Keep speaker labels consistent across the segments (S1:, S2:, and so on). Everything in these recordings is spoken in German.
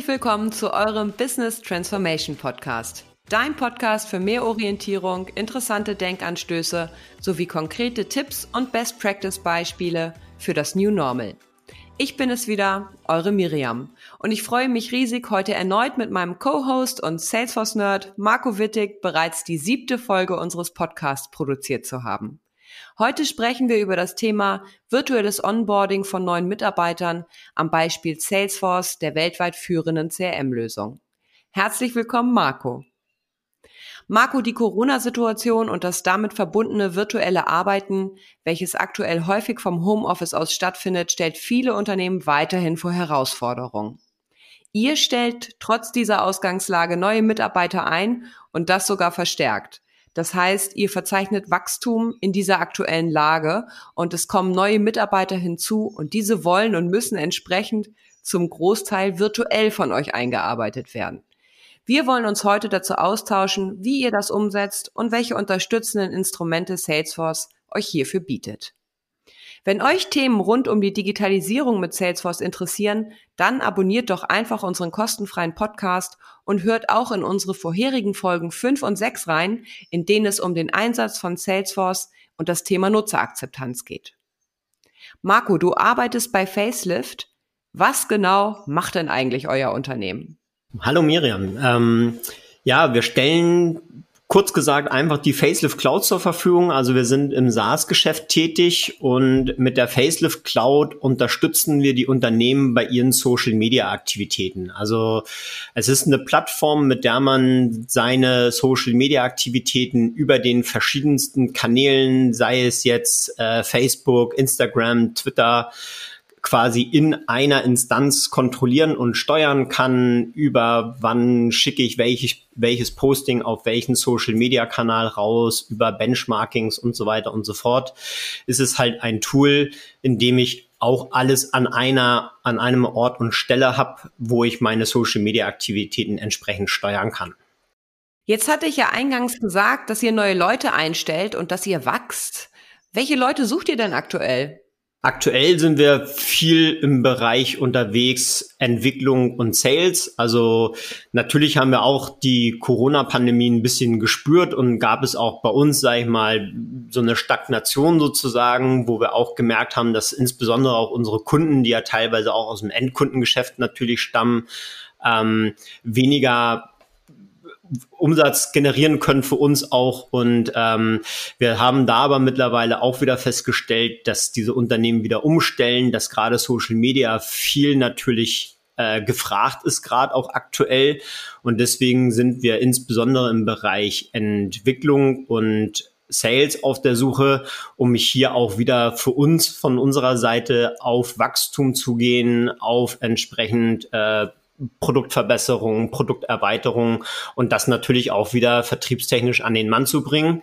S1: Herzlich willkommen zu eurem Business Transformation Podcast. Dein Podcast für mehr Orientierung, interessante Denkanstöße sowie konkrete Tipps und Best Practice Beispiele für das New Normal. Ich bin es wieder, eure Miriam. Und ich freue mich riesig, heute erneut mit meinem Co-Host und Salesforce-Nerd Marco Wittig bereits die siebte Folge unseres Podcasts produziert zu haben. Heute sprechen wir über das Thema virtuelles Onboarding von neuen Mitarbeitern am Beispiel Salesforce, der weltweit führenden CRM-Lösung. Herzlich willkommen, Marco. Marco, die Corona-Situation und das damit verbundene virtuelle Arbeiten, welches aktuell häufig vom Homeoffice aus stattfindet, stellt viele Unternehmen weiterhin vor Herausforderungen. Ihr stellt trotz dieser Ausgangslage neue Mitarbeiter ein und das sogar verstärkt. Das heißt, ihr verzeichnet Wachstum in dieser aktuellen Lage und es kommen neue Mitarbeiter hinzu und diese wollen und müssen entsprechend zum Großteil virtuell von euch eingearbeitet werden. Wir wollen uns heute dazu austauschen, wie ihr das umsetzt und welche unterstützenden Instrumente Salesforce euch hierfür bietet. Wenn euch Themen rund um die Digitalisierung mit Salesforce interessieren, dann abonniert doch einfach unseren kostenfreien Podcast und hört auch in unsere vorherigen Folgen 5 und 6 rein, in denen es um den Einsatz von Salesforce und das Thema Nutzerakzeptanz geht. Marco, du arbeitest bei Facelift. Was genau macht denn eigentlich euer Unternehmen?
S2: Hallo Miriam. Ähm, ja, wir stellen kurz gesagt einfach die Facelift Cloud zur Verfügung. Also wir sind im SaaS-Geschäft tätig und mit der Facelift Cloud unterstützen wir die Unternehmen bei ihren Social-Media-Aktivitäten. Also es ist eine Plattform, mit der man seine Social-Media-Aktivitäten über den verschiedensten Kanälen, sei es jetzt äh, Facebook, Instagram, Twitter, quasi in einer Instanz kontrollieren und steuern kann, über wann schicke ich welches, welches Posting auf welchen Social-Media-Kanal raus, über Benchmarkings und so weiter und so fort, ist es halt ein Tool, in dem ich auch alles an einer, an einem Ort und Stelle habe, wo ich meine Social-Media-Aktivitäten entsprechend steuern kann.
S1: Jetzt hatte ich ja eingangs gesagt, dass ihr neue Leute einstellt und dass ihr wachst. Welche Leute sucht ihr denn aktuell?
S2: Aktuell sind wir viel im Bereich unterwegs, Entwicklung und Sales. Also natürlich haben wir auch die Corona-Pandemie ein bisschen gespürt und gab es auch bei uns, sage ich mal, so eine Stagnation sozusagen, wo wir auch gemerkt haben, dass insbesondere auch unsere Kunden, die ja teilweise auch aus dem Endkundengeschäft natürlich stammen, ähm, weniger Umsatz generieren können für uns auch. Und ähm, wir haben da aber mittlerweile auch wieder festgestellt, dass diese Unternehmen wieder umstellen, dass gerade Social Media viel natürlich äh, gefragt ist, gerade auch aktuell. Und deswegen sind wir insbesondere im Bereich Entwicklung und Sales auf der Suche, um hier auch wieder für uns von unserer Seite auf Wachstum zu gehen, auf entsprechend äh, Produktverbesserung, Produkterweiterung und das natürlich auch wieder vertriebstechnisch an den Mann zu bringen.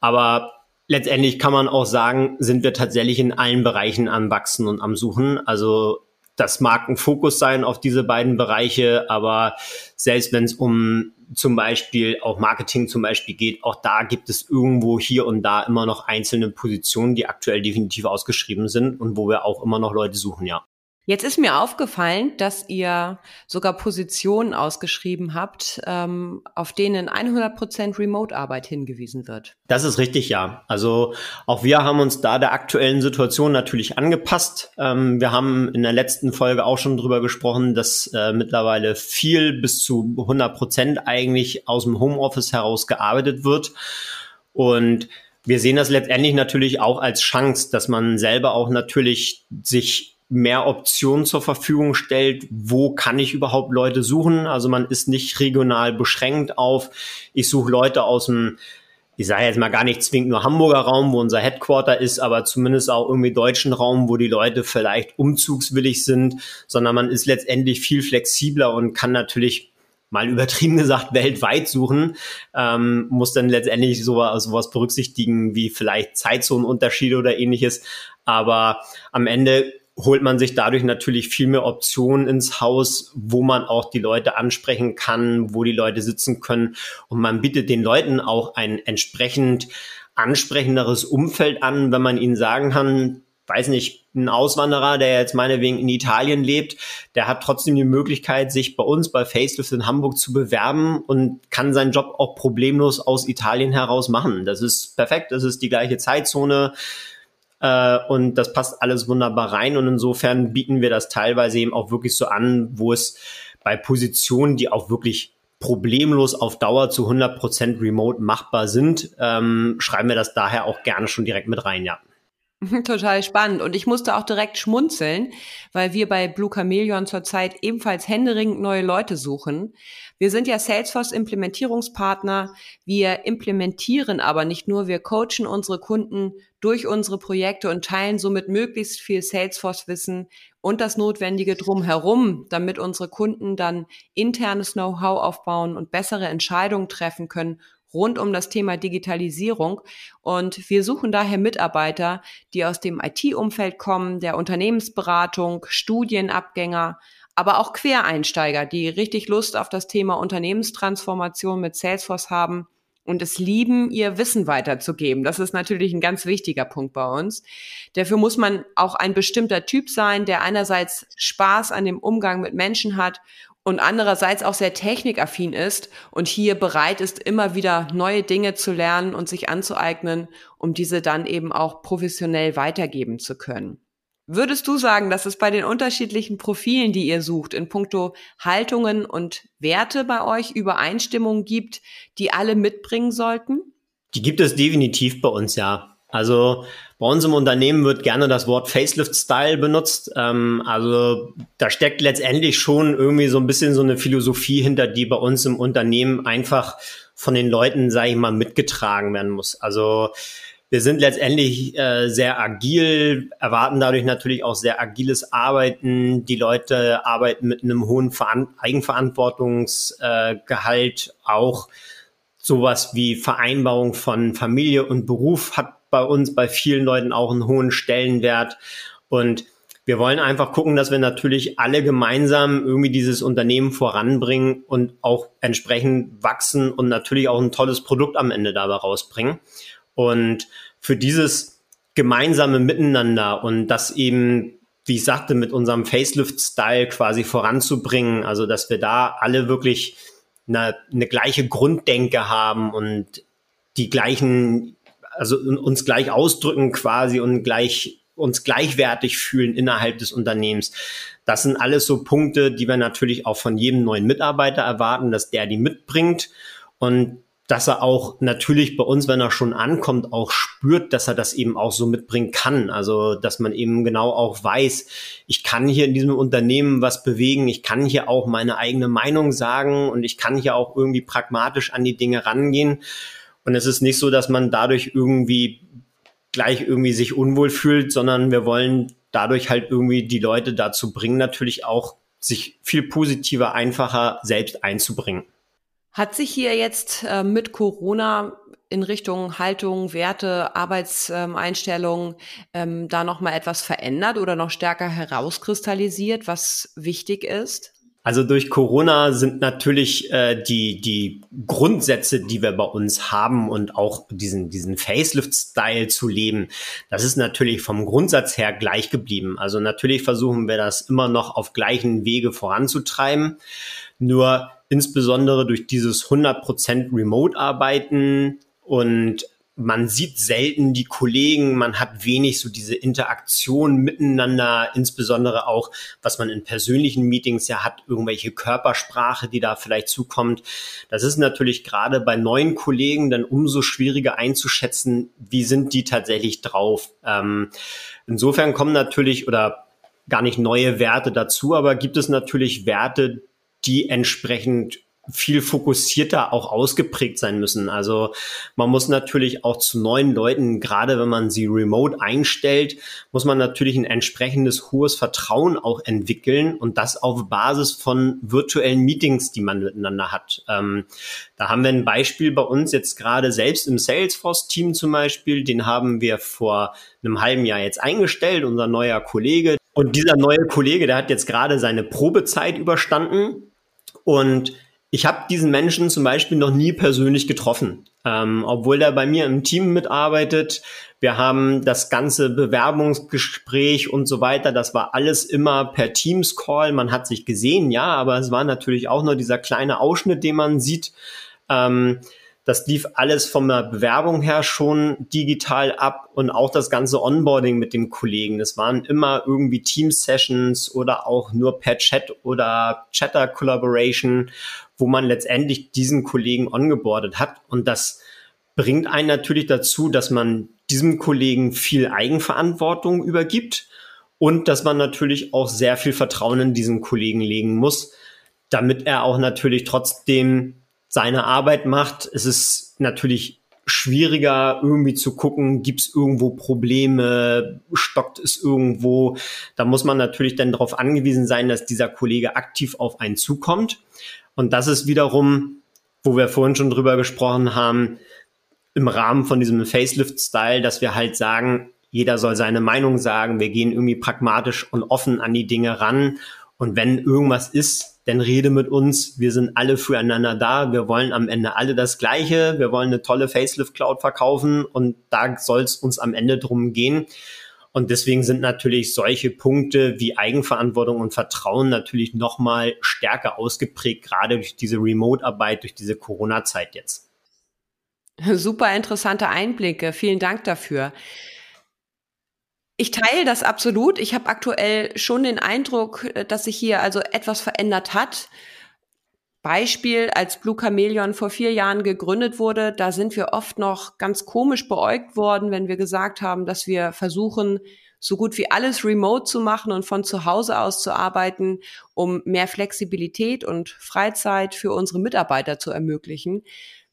S2: Aber letztendlich kann man auch sagen, sind wir tatsächlich in allen Bereichen am Wachsen und am Suchen. Also das mag ein Fokus sein auf diese beiden Bereiche, aber selbst wenn es um zum Beispiel auch Marketing zum Beispiel geht, auch da gibt es irgendwo hier und da immer noch einzelne Positionen, die aktuell definitiv ausgeschrieben sind und wo wir auch immer noch Leute suchen, ja.
S1: Jetzt ist mir aufgefallen, dass ihr sogar Positionen ausgeschrieben habt, ähm, auf denen 100% Remote-Arbeit hingewiesen wird.
S2: Das ist richtig, ja. Also auch wir haben uns da der aktuellen Situation natürlich angepasst. Ähm, wir haben in der letzten Folge auch schon drüber gesprochen, dass äh, mittlerweile viel bis zu 100% eigentlich aus dem Homeoffice heraus gearbeitet wird. Und wir sehen das letztendlich natürlich auch als Chance, dass man selber auch natürlich sich mehr Optionen zur Verfügung stellt. Wo kann ich überhaupt Leute suchen? Also man ist nicht regional beschränkt auf, ich suche Leute aus dem, ich sage jetzt mal gar nicht zwingend nur Hamburger Raum, wo unser Headquarter ist, aber zumindest auch irgendwie deutschen Raum, wo die Leute vielleicht umzugswillig sind, sondern man ist letztendlich viel flexibler und kann natürlich mal übertrieben gesagt weltweit suchen, ähm, muss dann letztendlich sowas, sowas berücksichtigen wie vielleicht Zeitzonenunterschiede oder ähnliches. Aber am Ende holt man sich dadurch natürlich viel mehr Optionen ins Haus, wo man auch die Leute ansprechen kann, wo die Leute sitzen können. Und man bietet den Leuten auch ein entsprechend ansprechenderes Umfeld an, wenn man ihnen sagen kann, weiß nicht, ein Auswanderer, der jetzt meinetwegen in Italien lebt, der hat trotzdem die Möglichkeit, sich bei uns bei Facelift in Hamburg zu bewerben und kann seinen Job auch problemlos aus Italien heraus machen. Das ist perfekt, das ist die gleiche Zeitzone äh, und das passt alles wunderbar rein und insofern bieten wir das teilweise eben auch wirklich so an, wo es bei Positionen, die auch wirklich problemlos auf Dauer zu 100% remote machbar sind, ähm, schreiben wir das daher auch gerne schon direkt mit rein, ja.
S1: Total spannend. Und ich musste auch direkt schmunzeln, weil wir bei Blue Chameleon zurzeit ebenfalls händeringend neue Leute suchen. Wir sind ja Salesforce Implementierungspartner. Wir implementieren aber nicht nur, wir coachen unsere Kunden durch unsere Projekte und teilen somit möglichst viel Salesforce Wissen und das Notwendige drumherum, damit unsere Kunden dann internes Know-how aufbauen und bessere Entscheidungen treffen können rund um das Thema Digitalisierung. Und wir suchen daher Mitarbeiter, die aus dem IT-Umfeld kommen, der Unternehmensberatung, Studienabgänger, aber auch Quereinsteiger, die richtig Lust auf das Thema Unternehmenstransformation mit Salesforce haben und es lieben, ihr Wissen weiterzugeben. Das ist natürlich ein ganz wichtiger Punkt bei uns. Dafür muss man auch ein bestimmter Typ sein, der einerseits Spaß an dem Umgang mit Menschen hat und andererseits auch sehr technikaffin ist und hier bereit ist, immer wieder neue Dinge zu lernen und sich anzueignen, um diese dann eben auch professionell weitergeben zu können. Würdest du sagen, dass es bei den unterschiedlichen Profilen, die ihr sucht, in puncto Haltungen und Werte bei euch Übereinstimmungen gibt, die alle mitbringen sollten?
S2: Die gibt es definitiv bei uns, ja. Also bei uns im Unternehmen wird gerne das Wort Facelift-Style benutzt. Ähm, also da steckt letztendlich schon irgendwie so ein bisschen so eine Philosophie hinter, die bei uns im Unternehmen einfach von den Leuten, sage ich mal, mitgetragen werden muss. Also wir sind letztendlich äh, sehr agil, erwarten dadurch natürlich auch sehr agiles Arbeiten. Die Leute arbeiten mit einem hohen Veran Eigenverantwortungsgehalt. Äh, auch sowas wie Vereinbarung von Familie und Beruf hat bei uns, bei vielen Leuten auch einen hohen Stellenwert. Und wir wollen einfach gucken, dass wir natürlich alle gemeinsam irgendwie dieses Unternehmen voranbringen und auch entsprechend wachsen und natürlich auch ein tolles Produkt am Ende dabei rausbringen. Und für dieses gemeinsame Miteinander und das eben, wie ich sagte, mit unserem Facelift-Style quasi voranzubringen, also dass wir da alle wirklich eine, eine gleiche Grunddenke haben und die gleichen also uns gleich ausdrücken quasi und gleich uns gleichwertig fühlen innerhalb des Unternehmens. Das sind alles so Punkte, die wir natürlich auch von jedem neuen Mitarbeiter erwarten, dass der die mitbringt und dass er auch natürlich bei uns, wenn er schon ankommt, auch spürt, dass er das eben auch so mitbringen kann. Also, dass man eben genau auch weiß, ich kann hier in diesem Unternehmen was bewegen, ich kann hier auch meine eigene Meinung sagen und ich kann hier auch irgendwie pragmatisch an die Dinge rangehen. Und es ist nicht so, dass man dadurch irgendwie gleich irgendwie sich unwohl fühlt, sondern wir wollen dadurch halt irgendwie die Leute dazu bringen, natürlich auch sich viel positiver, einfacher selbst einzubringen.
S1: Hat sich hier jetzt äh, mit Corona in Richtung Haltung, Werte, Arbeitseinstellungen ähm, da noch mal etwas verändert oder noch stärker herauskristallisiert, was wichtig ist?
S2: Also durch Corona sind natürlich äh, die, die Grundsätze, die wir bei uns haben und auch diesen, diesen Facelift-Style zu leben, das ist natürlich vom Grundsatz her gleich geblieben. Also natürlich versuchen wir das immer noch auf gleichen Wege voranzutreiben. Nur insbesondere durch dieses 100% Remote-Arbeiten und man sieht selten die Kollegen, man hat wenig so diese Interaktion miteinander, insbesondere auch, was man in persönlichen Meetings ja hat, irgendwelche Körpersprache, die da vielleicht zukommt. Das ist natürlich gerade bei neuen Kollegen dann umso schwieriger einzuschätzen, wie sind die tatsächlich drauf. Ähm, insofern kommen natürlich oder gar nicht neue Werte dazu, aber gibt es natürlich Werte, die entsprechend viel fokussierter auch ausgeprägt sein müssen. Also man muss natürlich auch zu neuen Leuten, gerade wenn man sie remote einstellt, muss man natürlich ein entsprechendes hohes Vertrauen auch entwickeln und das auf Basis von virtuellen Meetings, die man miteinander hat. Ähm, da haben wir ein Beispiel bei uns jetzt gerade selbst im Salesforce-Team zum Beispiel, den haben wir vor einem halben Jahr jetzt eingestellt, unser neuer Kollege. Und dieser neue Kollege, der hat jetzt gerade seine Probezeit überstanden und Ich habe diesen Menschen zum Beispiel noch nie persönlich getroffen, ähm, obwohl er bei mir im Team mitarbeitet. Wir haben das ganze Bewerbungsgespräch und so weiter. Das war alles immer per Teams-Call. Man hat sich gesehen, ja, aber es war natürlich auch nur dieser kleine Ausschnitt, den man sieht. Ähm, das lief alles von der Bewerbung her schon digital ab und auch das ganze Onboarding mit dem Kollegen. Das waren immer irgendwie Team-Sessions oder auch nur per Chat oder Chatter-Collaboration, wo man letztendlich diesen Kollegen ongeboardet hat. Und das bringt einen natürlich dazu, dass man diesem Kollegen viel Eigenverantwortung übergibt und dass man natürlich auch sehr viel Vertrauen in diesen Kollegen legen muss, damit er auch natürlich trotzdem seine Arbeit macht. Es ist natürlich schwieriger irgendwie zu gucken, gibt es irgendwo Probleme, stockt es irgendwo. Da muss man natürlich dann darauf angewiesen sein, dass dieser Kollege aktiv auf einen zukommt. Und das ist wiederum, wo wir vorhin schon drüber gesprochen haben, im Rahmen von diesem Facelift-Style, dass wir halt sagen, jeder soll seine Meinung sagen, wir gehen irgendwie pragmatisch und offen an die Dinge ran. Und wenn irgendwas ist, dann rede mit uns. Wir sind alle füreinander da. Wir wollen am Ende alle das Gleiche. Wir wollen eine tolle Facelift Cloud verkaufen und da soll es uns am Ende drum gehen. Und deswegen sind natürlich solche Punkte wie Eigenverantwortung und Vertrauen natürlich nochmal stärker ausgeprägt, gerade durch diese Remote-Arbeit, durch diese Corona-Zeit jetzt.
S1: Super interessante Einblicke. Vielen Dank dafür. Ich teile das absolut. Ich habe aktuell schon den Eindruck, äh, dass sich hier also etwas verändert hat. Beispiel, als Blue Chameleon vor vier Jahren gegründet wurde, da sind wir oft noch ganz komisch beäugt worden, wenn wir gesagt haben, dass wir versuchen, so gut wie alles remote zu machen und von zu Hause aus zu arbeiten, um mehr Flexibilität und Freizeit für unsere Mitarbeiter zu ermöglichen.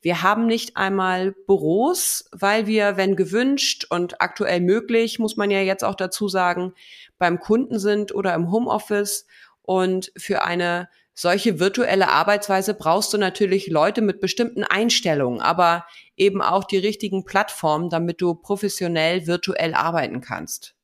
S1: Wir haben nicht einmal Büros, weil wir, wenn gewünscht und aktuell möglich, muss man ja jetzt auch dazu sagen, beim Kunden sind oder im Homeoffice. Und für eine solche virtuelle Arbeitsweise brauchst du natürlich Leute mit bestimmten Einstellungen, aber eben auch die richtigen Plattformen, damit du professionell virtuell arbeiten kannst.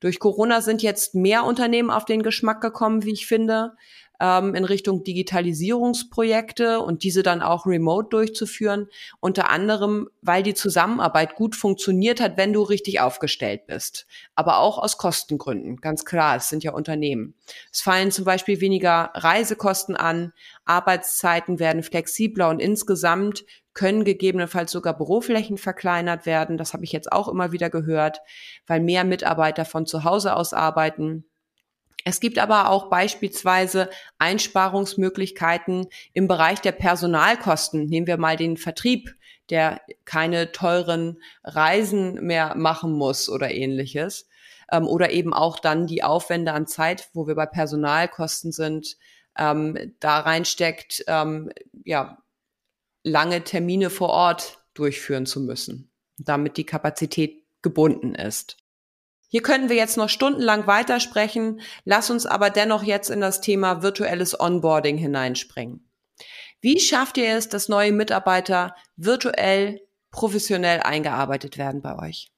S1: Durch Corona sind jetzt mehr Unternehmen auf den Geschmack gekommen, wie ich finde ähm, in Richtung Digitalisierungsprojekte und diese dann auch remote durchzuführen. Unter anderem, weil die Zusammenarbeit gut funktioniert hat, wenn du richtig aufgestellt bist. Aber auch aus Kostengründen. Ganz klar, es sind ja Unternehmen. Es fallen zum Beispiel weniger Reisekosten an, Arbeitszeiten werden flexibler und insgesamt können gegebenenfalls sogar Büroflächen verkleinert werden. Das habe ich jetzt auch immer wieder gehört, weil mehr Mitarbeiter von zu Hause aus arbeiten. Es gibt aber auch beispielsweise Einsparungsmöglichkeiten im Bereich der Personalkosten. Nehmen wir mal den Vertrieb, der keine teuren Reisen mehr machen muss oder ähnliches. Ähm, oder eben auch dann die Aufwände an Zeit, wo wir bei Personalkosten sind, ähm, da reinsteckt, ähm, ja, lange Termine vor Ort durchführen zu müssen, damit die Kapazität gebunden ist. Hier können wir jetzt noch stundenlang weitersprechen, lass uns aber dennoch jetzt in das Thema virtuelles Onboarding hineinspringen. Wie schafft ihr es, dass neue Mitarbeiter virtuell professionell eingearbeitet werden bei euch?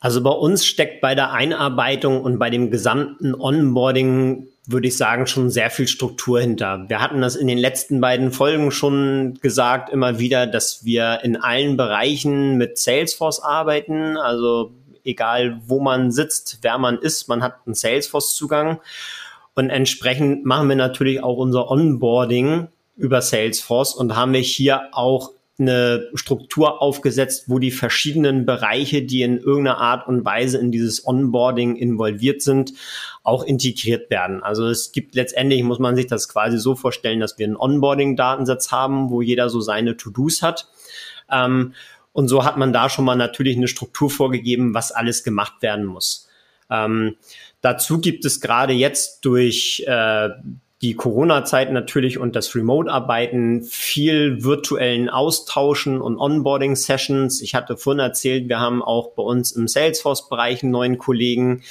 S2: Also bei uns steckt bei der Einarbeitung und bei dem gesamten Onboarding, würde ich sagen, schon sehr viel Struktur hinter. Wir hatten das in den letzten beiden Folgen schon gesagt, immer wieder, dass wir in allen Bereichen mit Salesforce arbeiten. Also egal wo man sitzt, wer man ist, man hat einen Salesforce-Zugang. Und entsprechend machen wir natürlich auch unser Onboarding über Salesforce und haben wir hier auch eine Struktur aufgesetzt, wo die verschiedenen Bereiche, die in irgendeiner Art und Weise in dieses Onboarding involviert sind, auch integriert werden. Also es gibt letztendlich, muss man sich das quasi so vorstellen, dass wir einen Onboarding-Datensatz haben, wo jeder so seine To-Dos hat. Ähm, und so hat man da schon mal natürlich eine Struktur vorgegeben, was alles gemacht werden muss. Ähm, dazu gibt es gerade jetzt durch äh, die Corona-Zeit natürlich und das Remote-Arbeiten viel virtuellen Austauschen und Onboarding-Sessions. Ich hatte vorhin erzählt, wir haben auch bei uns im Salesforce-Bereich einen neuen Kollegen,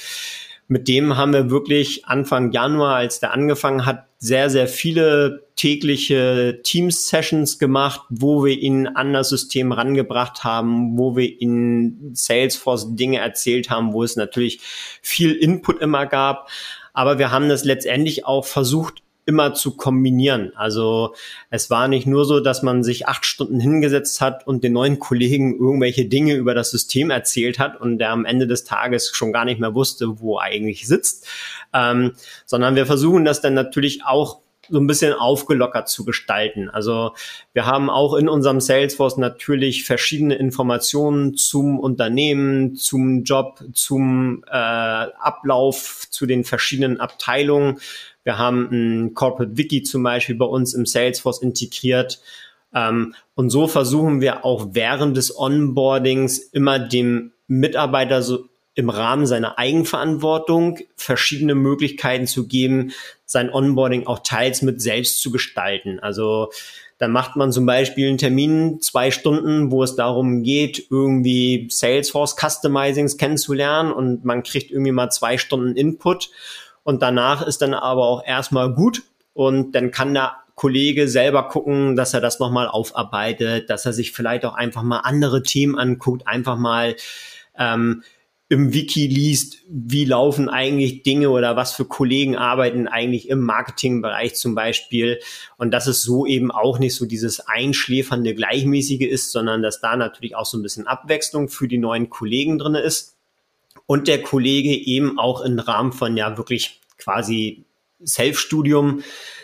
S2: mit dem haben wir wirklich Anfang Januar, als der angefangen hat, sehr, sehr viele tägliche Teams-Sessions gemacht, wo wir ihn an das System rangebracht haben, wo wir ihn Salesforce Dinge erzählt haben, wo es natürlich viel Input immer gab. Aber wir haben das letztendlich auch versucht, immer zu kombinieren. Also es war nicht nur so, dass man sich acht Stunden hingesetzt hat und den neuen Kollegen irgendwelche Dinge über das System erzählt hat und der am Ende des Tages schon gar nicht mehr wusste, wo er eigentlich sitzt, ähm, sondern wir versuchen das dann natürlich auch so ein bisschen aufgelockert zu gestalten. Also wir haben auch in unserem Salesforce natürlich verschiedene Informationen zum Unternehmen, zum Job, zum äh, Ablauf, zu den verschiedenen Abteilungen. Wir haben ein Corporate Wiki zum Beispiel bei uns im Salesforce integriert. Ähm, und so versuchen wir auch während des Onboardings immer dem Mitarbeiter so im Rahmen seiner Eigenverantwortung verschiedene Möglichkeiten zu geben, sein Onboarding auch teils mit selbst zu gestalten. Also dann macht man zum Beispiel einen Termin, zwei Stunden, wo es darum geht, irgendwie Salesforce Customizings kennenzulernen und man kriegt irgendwie mal zwei Stunden Input und danach ist dann aber auch erstmal gut und dann kann der Kollege selber gucken, dass er das nochmal aufarbeitet, dass er sich vielleicht auch einfach mal andere Themen anguckt, einfach mal ähm, im Wiki liest, wie laufen eigentlich Dinge oder was für Kollegen arbeiten eigentlich im Marketingbereich zum Beispiel. Und dass es so eben auch nicht so dieses einschläfernde Gleichmäßige ist, sondern dass da natürlich auch so ein bisschen Abwechslung für die neuen Kollegen drinne ist. Und der Kollege eben auch im Rahmen von ja wirklich quasi Self-Studium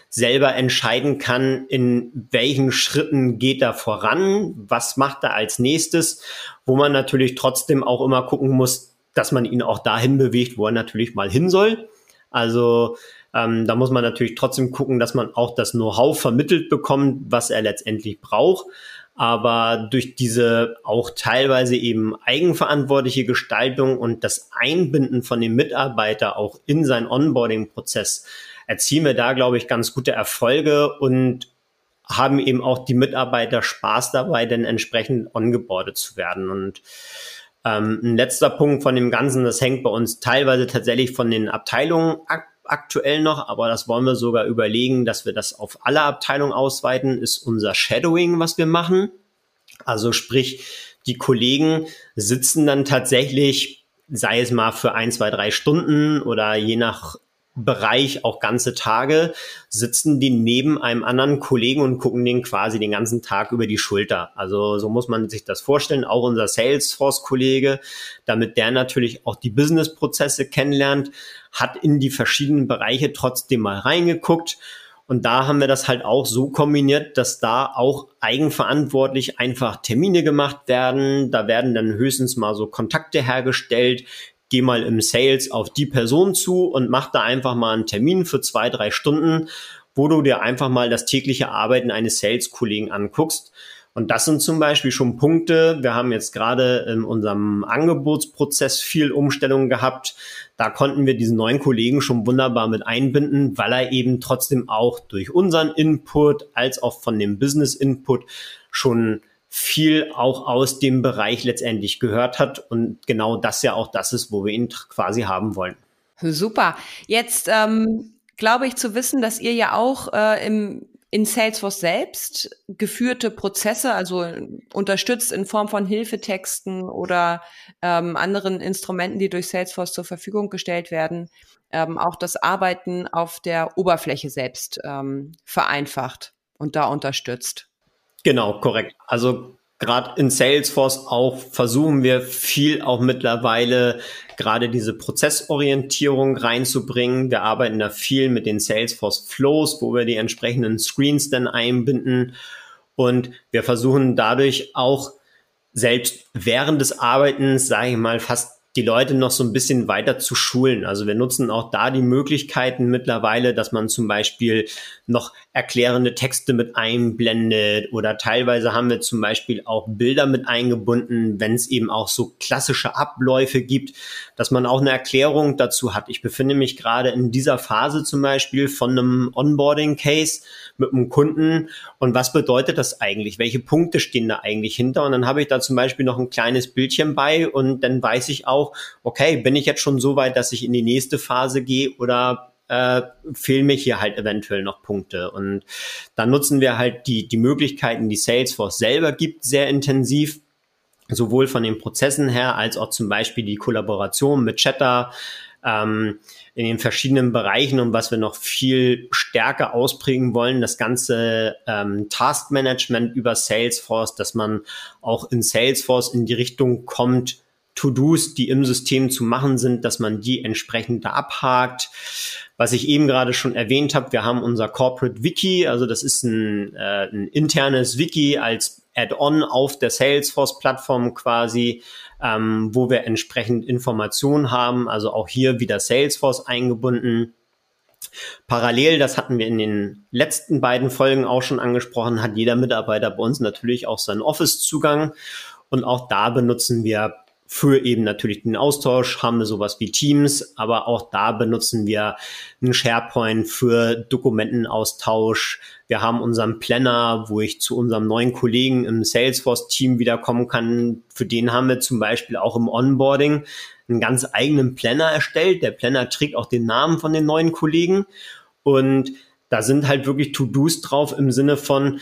S2: selber entscheiden kann, in welchen Schritten geht er voran, was macht er als nächstes, wo man natürlich trotzdem auch immer gucken muss, dass man ihn auch dahin bewegt, wo er natürlich mal hin soll. Also ähm, da muss man natürlich trotzdem gucken, dass man auch das Know-how vermittelt bekommt, was er letztendlich braucht. Aber durch diese auch teilweise eben eigenverantwortliche Gestaltung und das Einbinden von dem Mitarbeiter auch in seinen Onboarding-Prozess erzielen wir da, glaube ich, ganz gute Erfolge und haben eben auch die Mitarbeiter Spaß dabei, denn entsprechend ongeboardet zu werden. Und ähm, ein letzter Punkt von dem Ganzen, das hängt bei uns teilweise tatsächlich von den Abteilungen ak aktuell noch, aber das wollen wir sogar überlegen, dass wir das auf alle Abteilungen ausweiten, ist unser Shadowing, was wir machen. Also sprich, die Kollegen sitzen dann tatsächlich, sei es mal für ein, zwei, drei Stunden oder je nach Bereich auch ganze Tage sitzen die neben einem anderen Kollegen und gucken den quasi den ganzen Tag über die Schulter. Also so muss man sich das vorstellen. Auch unser Salesforce-Kollege, damit der natürlich auch die Business-Prozesse kennenlernt, hat in die verschiedenen Bereiche trotzdem mal reingeguckt. Und da haben wir das halt auch so kombiniert, dass da auch eigenverantwortlich einfach Termine gemacht werden. Da werden dann höchstens mal so Kontakte hergestellt, geh mal im Sales auf die Person zu und mach da einfach mal einen Termin für zwei, drei Stunden, wo du dir einfach mal das tägliche Arbeiten eines Sales-Kollegen anguckst. Und das sind zum Beispiel schon Punkte. Wir haben jetzt gerade in unserem Angebotsprozess viel Umstellung gehabt. Da konnten wir diesen neuen Kollegen schon wunderbar mit einbinden, weil er eben trotzdem auch durch unseren Input als auch von dem Business Input schon viel auch aus dem Bereich letztendlich gehört hat und genau das ja auch das ist, wo wir ihn quasi haben wollen.
S1: Super. Jetzt ähm, glaube ich zu wissen, dass ihr ja auch äh, im in Salesforce selbst geführte Prozesse, also unterstützt in Form von Hilfetexten oder ähm, anderen Instrumenten, die durch Salesforce zur Verfügung gestellt werden, ähm, auch das Arbeiten auf der Oberfläche selbst ähm, vereinfacht und da unterstützt.
S2: Genau, korrekt. Also gerade in Salesforce auch versuchen wir viel auch mittlerweile gerade diese Prozessorientierung reinzubringen. Wir arbeiten da viel mit den Salesforce Flows, wo wir die entsprechenden Screens dann einbinden und wir versuchen dadurch auch selbst während des Arbeitens, sage ich mal, fast die Leute noch so ein bisschen weiter zu schulen. Also wir nutzen auch da die Möglichkeiten mittlerweile, dass man zum Beispiel noch erklärende Texte mit einblendet oder teilweise haben wir zum Beispiel auch Bilder mit eingebunden, wenn es eben auch so klassische Abläufe gibt, dass man auch eine Erklärung dazu hat. Ich befinde mich gerade in dieser Phase zum Beispiel von einem Onboarding-Case mit einem Kunden und was bedeutet das eigentlich? Welche Punkte stehen da eigentlich hinter? Und dann habe ich da zum Beispiel noch ein kleines Bildchen bei und dann weiß ich auch, okay, bin ich jetzt schon so weit, dass ich in die nächste Phase gehe oder äh, fehlen mir hier halt eventuell noch Punkte. Und dann nutzen wir halt die, die Möglichkeiten, die Salesforce selber gibt, sehr intensiv, sowohl von den Prozessen her als auch zum Beispiel die Kollaboration mit Chatter, ähm, in den verschiedenen Bereichen und was wir noch viel stärker ausprägen wollen, das ganze ähm, Taskmanagement über Salesforce, dass man auch in Salesforce in die Richtung kommt, To-Dos, die im System zu machen sind, dass man die entsprechend da abhakt. Was ich eben gerade schon erwähnt habe, wir haben unser Corporate Wiki, also das ist ein, äh, ein internes Wiki als Add-on auf der Salesforce-Plattform quasi, ähm, wo wir entsprechend Informationen haben, also auch hier wieder Salesforce eingebunden. Parallel, das hatten wir in den letzten beiden Folgen auch schon angesprochen, hat jeder Mitarbeiter bei uns natürlich auch seinen Office-Zugang. Und auch da benutzen wir für eben natürlich den Austausch haben wir sowas wie Teams, aber auch da benutzen wir einen SharePoint für Dokumentenaustausch. Wir haben unseren Planner, wo ich zu unserem neuen Kollegen im Salesforce-Team wiederkommen kann. Für den haben wir zum Beispiel auch im Onboarding einen ganz eigenen Planner erstellt. Der Planner trägt auch den Namen von den neuen Kollegen und da sind halt wirklich To-Dos drauf im Sinne von,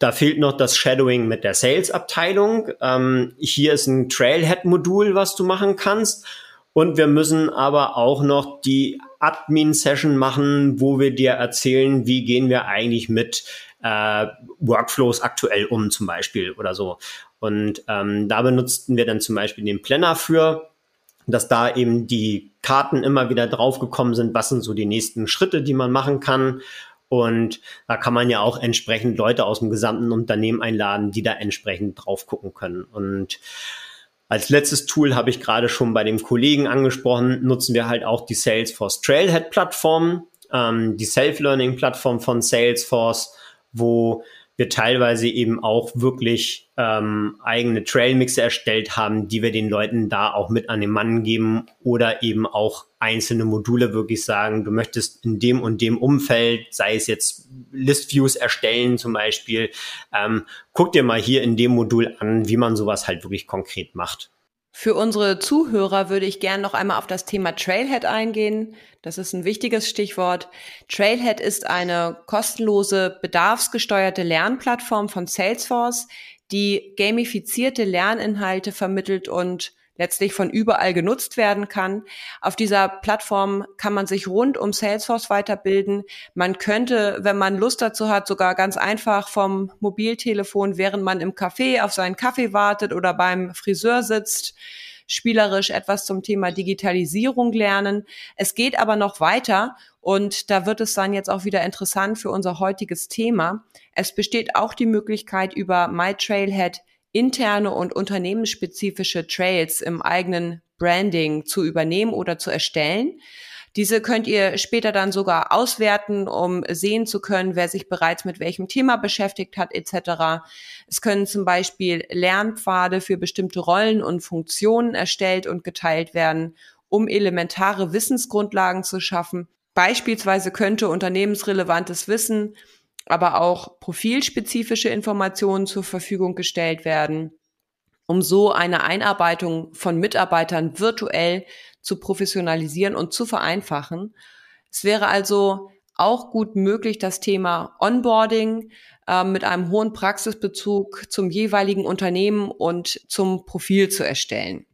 S2: da fehlt noch das Shadowing mit der Sales-Abteilung. Ähm, hier ist ein Trailhead-Modul, was du machen kannst. Und wir müssen aber auch noch die Admin-Session machen, wo wir dir erzählen, wie gehen wir eigentlich mit äh, Workflows aktuell um zum Beispiel oder so. Und ähm, da benutzten wir dann zum Beispiel den Planner für, dass da eben die Karten immer wieder draufgekommen sind, was sind so die nächsten Schritte, die man machen kann. Und da kann man ja auch entsprechend Leute aus dem gesamten Unternehmen einladen, die da entsprechend drauf gucken können. Und als letztes Tool habe ich gerade schon bei dem Kollegen angesprochen, nutzen wir halt auch die Salesforce Trailhead Plattform, ähm, die Self-Learning Plattform von Salesforce, wo wir teilweise eben auch wirklich ähm, eigene Trailmixe erstellt haben, die wir den Leuten da auch mit an den Mann geben oder eben auch einzelne Module wirklich sagen, du möchtest in dem und dem Umfeld, sei es jetzt List-Views erstellen zum Beispiel, ähm, guck dir mal hier in dem Modul an, wie man sowas halt wirklich konkret macht.
S1: Für unsere Zuhörer würde ich gerne noch einmal auf das Thema Trailhead eingehen. Das ist ein wichtiges Stichwort. Trailhead ist eine kostenlose, bedarfsgesteuerte Lernplattform von Salesforce, die gamifizierte Lerninhalte vermittelt und letztlich von überall genutzt werden kann. Auf dieser Plattform kann man sich rund um Salesforce weiterbilden. Man könnte, wenn man Lust dazu hat, sogar ganz einfach vom Mobiltelefon, während man im Café auf seinen Kaffee wartet oder beim Friseur sitzt, spielerisch etwas zum Thema Digitalisierung lernen. Es geht aber noch weiter und da wird es dann jetzt auch wieder interessant für unser heutiges Thema. Es besteht auch die Möglichkeit, über MyTrailhead interne und unternehmensspezifische Trails im eigenen Branding zu übernehmen oder zu erstellen. Diese könnt ihr später dann sogar auswerten, um sehen zu können, wer sich bereits mit welchem Thema beschäftigt hat etc. Es können zum Beispiel Lernpfade für bestimmte Rollen und Funktionen erstellt und geteilt werden, um elementare Wissensgrundlagen zu schaffen. Beispielsweise könnte unternehmensrelevantes Wissen aber auch profilspezifische Informationen zur Verfügung gestellt werden, um so eine Einarbeitung von Mitarbeitern virtuell zu professionalisieren und zu vereinfachen. Es wäre also auch gut möglich, das Thema Onboarding äh, mit einem hohen Praxisbezug zum jeweiligen Unternehmen und zum Profil zu erstellen.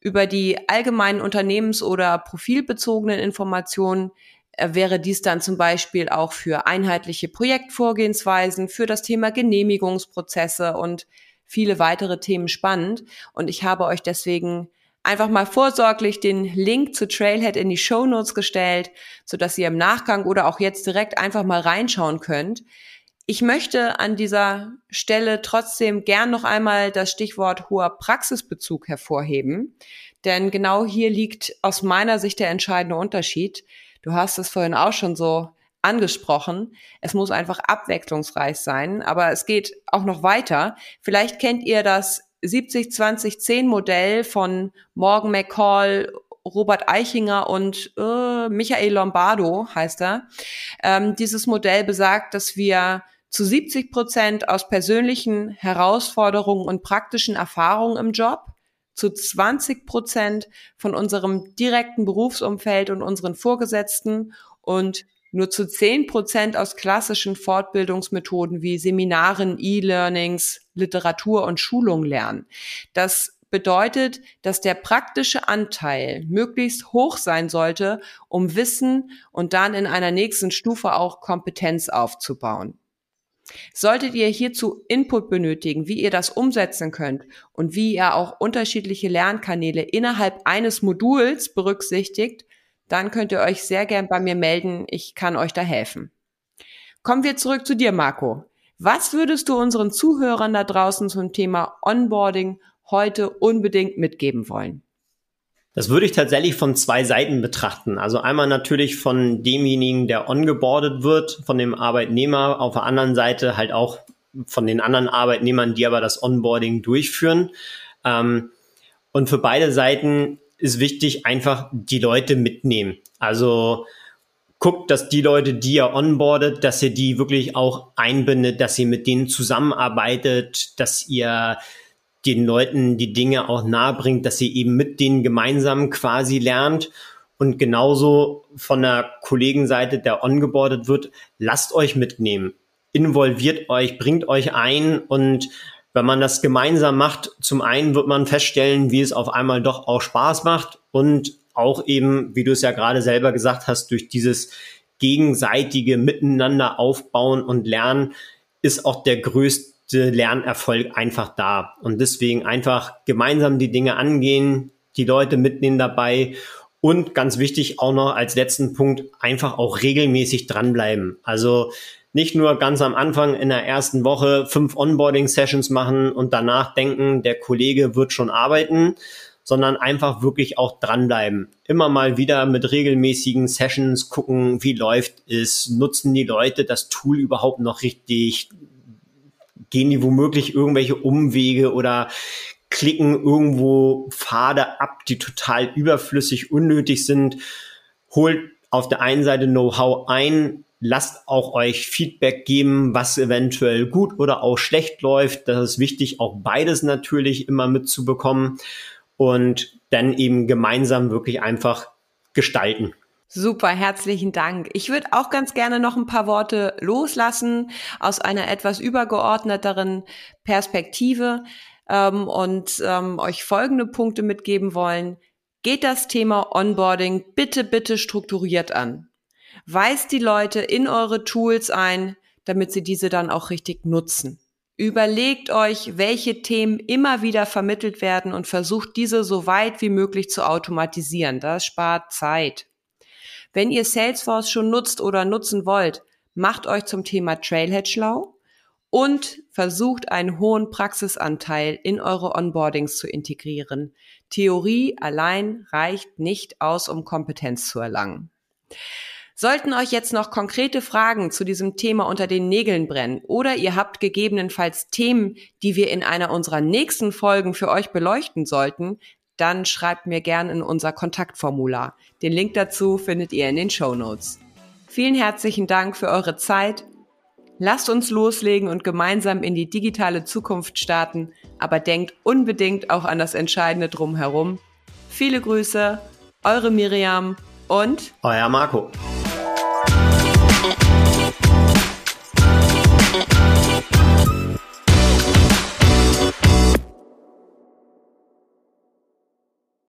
S1: Über die allgemeinen unternehmens- oder profilbezogenen Informationen wäre dies dann zum Beispiel auch für einheitliche Projektvorgehensweisen, für das Thema Genehmigungsprozesse und viele weitere Themen spannend. Und ich habe euch deswegen einfach mal vorsorglich den Link zu Trailhead in die Show Notes gestellt, so dass ihr im Nachgang oder auch jetzt direkt einfach mal reinschauen könnt. Ich möchte an dieser Stelle trotzdem gern noch einmal das Stichwort hoher Praxisbezug hervorheben, denn genau hier liegt aus meiner Sicht der entscheidende Unterschied. Du hast es vorhin auch schon so angesprochen. Es muss einfach abwechslungsreich sein, aber es geht auch noch weiter. Vielleicht kennt ihr das 70-20-10 Modell von Morgan McCall, Robert Eichinger und äh, Michael Lombardo heißt er. Ähm, dieses Modell besagt, dass wir zu 70 Prozent aus persönlichen Herausforderungen und praktischen Erfahrungen im Job, zu 20 Prozent von unserem direkten Berufsumfeld und unseren Vorgesetzten und nur zu 10 Prozent aus klassischen Fortbildungsmethoden wie Seminaren, E-Learnings, Literatur und Schulung lernen. Das bedeutet, dass der praktische Anteil möglichst hoch sein sollte, um Wissen und dann in einer nächsten Stufe auch Kompetenz aufzubauen. Solltet ihr hierzu Input benötigen, wie ihr das umsetzen könnt und wie ihr auch unterschiedliche Lernkanäle innerhalb eines Moduls berücksichtigt, dann könnt ihr euch sehr gern bei mir melden. Ich kann euch da helfen. Kommen wir zurück zu dir, Marco. Was würdest du unseren Zuhörern da draußen zum Thema Onboarding heute unbedingt mitgeben wollen?
S2: Das würde ich tatsächlich von zwei Seiten betrachten. Also einmal natürlich von demjenigen, der ongeboardet wird, von dem Arbeitnehmer, auf der anderen Seite halt auch von den anderen Arbeitnehmern, die aber das Onboarding durchführen. Ähm, und für beide Seiten ist wichtig, einfach die Leute mitnehmen. Also guckt, dass die Leute, die ihr onboardet, dass ihr die wirklich auch einbindet, dass ihr mit denen zusammenarbeitet, dass ihr den Leuten die Dinge auch nahe bringt, dass ihr eben mit denen gemeinsam quasi lernt. Und genauso von der Kollegenseite, der ongeboardet wird, lasst euch mitnehmen. Involviert euch, bringt euch ein und wenn man das gemeinsam macht, zum einen wird man feststellen, wie es auf einmal doch auch Spaß macht und auch eben, wie du es ja gerade selber gesagt hast, durch dieses gegenseitige Miteinander aufbauen und lernen ist auch der größte Lernerfolg einfach da. Und deswegen einfach gemeinsam die Dinge angehen, die Leute mitnehmen dabei und ganz wichtig auch noch als letzten Punkt einfach auch regelmäßig dranbleiben. Also nicht nur ganz am Anfang in der ersten Woche fünf Onboarding-Sessions machen und danach denken, der Kollege wird schon arbeiten, sondern einfach wirklich auch dranbleiben. Immer mal wieder mit regelmäßigen Sessions gucken, wie läuft es, nutzen die Leute das Tool überhaupt noch richtig, gehen die womöglich irgendwelche Umwege oder klicken irgendwo Pfade ab, die total überflüssig, unnötig sind. Holt auf der einen Seite Know-how ein, lasst auch euch Feedback geben, was eventuell gut oder auch schlecht läuft. Das ist wichtig, auch beides natürlich immer mitzubekommen und dann eben gemeinsam wirklich einfach gestalten.
S1: Super, herzlichen Dank. Ich würde auch ganz gerne noch ein paar Worte loslassen aus einer etwas übergeordneteren Perspektive ähm, und ähm, euch folgende Punkte mitgeben wollen. Geht das Thema Onboarding bitte, bitte strukturiert an. Weist die Leute in eure Tools ein, damit sie diese dann auch richtig nutzen. Überlegt euch, welche Themen immer wieder vermittelt werden und versucht diese so weit wie möglich zu automatisieren. Das spart Zeit. Wenn ihr Salesforce schon nutzt oder nutzen wollt, macht euch zum Thema Trailhead schlau und versucht einen hohen Praxisanteil in eure Onboardings zu integrieren. Theorie allein reicht nicht aus, um Kompetenz zu erlangen. Sollten euch jetzt noch konkrete Fragen zu diesem Thema unter den Nägeln brennen oder ihr habt gegebenenfalls Themen, die wir in einer unserer nächsten Folgen für euch beleuchten sollten, dann schreibt mir gern in unser Kontaktformular. Den Link dazu findet ihr in den Show Notes. Vielen herzlichen Dank für eure Zeit. Lasst uns loslegen und gemeinsam in die digitale Zukunft starten, aber denkt unbedingt auch an das Entscheidende drumherum. Viele Grüße, eure Miriam und
S2: euer Marco.